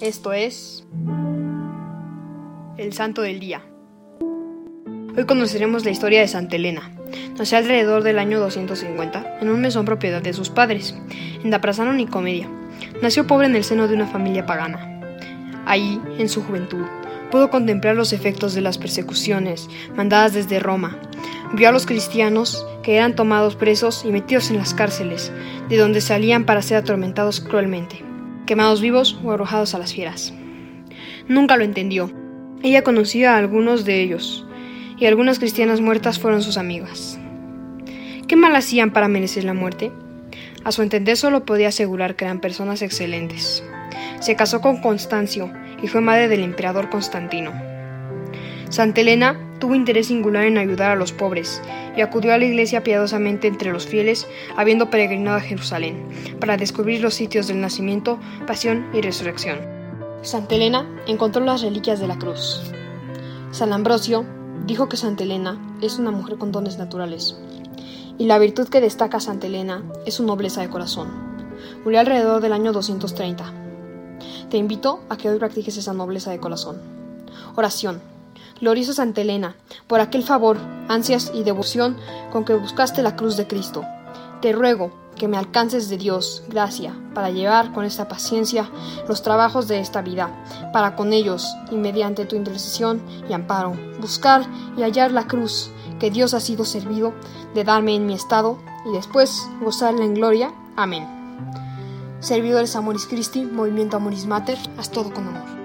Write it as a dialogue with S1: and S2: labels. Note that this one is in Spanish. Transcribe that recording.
S1: Esto es el Santo del Día. Hoy conoceremos la historia de Santa Elena. Nació alrededor del año 250 en un mesón propiedad de sus padres, en Daprasano Nicomedia. Nació pobre en el seno de una familia pagana. Ahí, en su juventud, pudo contemplar los efectos de las persecuciones mandadas desde Roma. Vio a los cristianos que eran tomados presos y metidos en las cárceles, de donde salían para ser atormentados cruelmente, quemados vivos o arrojados a las fieras. Nunca lo entendió. Ella conocía a algunos de ellos, y algunas cristianas muertas fueron sus amigas. ¿Qué mal hacían para merecer la muerte? A su entender solo podía asegurar que eran personas excelentes. Se casó con Constancio y fue madre del emperador Constantino. Santa Elena tuvo interés singular en ayudar a los pobres y acudió a la iglesia piadosamente entre los fieles, habiendo peregrinado a Jerusalén, para descubrir los sitios del nacimiento, pasión y resurrección. Santa Elena encontró las reliquias de la cruz. San Ambrosio dijo que Santa Elena es una mujer con dones naturales, y la virtud que destaca a Santa Elena es su nobleza de corazón. Murió alrededor del año 230. Te invito a que hoy practiques esa nobleza de corazón. Oración. Gloriosa Santa Elena, por aquel favor, ansias y devoción con que buscaste la cruz de Cristo, te ruego que me alcances de Dios gracia para llevar con esta paciencia los trabajos de esta vida, para con ellos y mediante tu intercesión y amparo buscar y hallar la cruz que Dios ha sido servido de darme en mi estado y después gozarla en gloria. Amén. Servidores Amoris Christi, Movimiento Amoris Mater, haz todo con amor.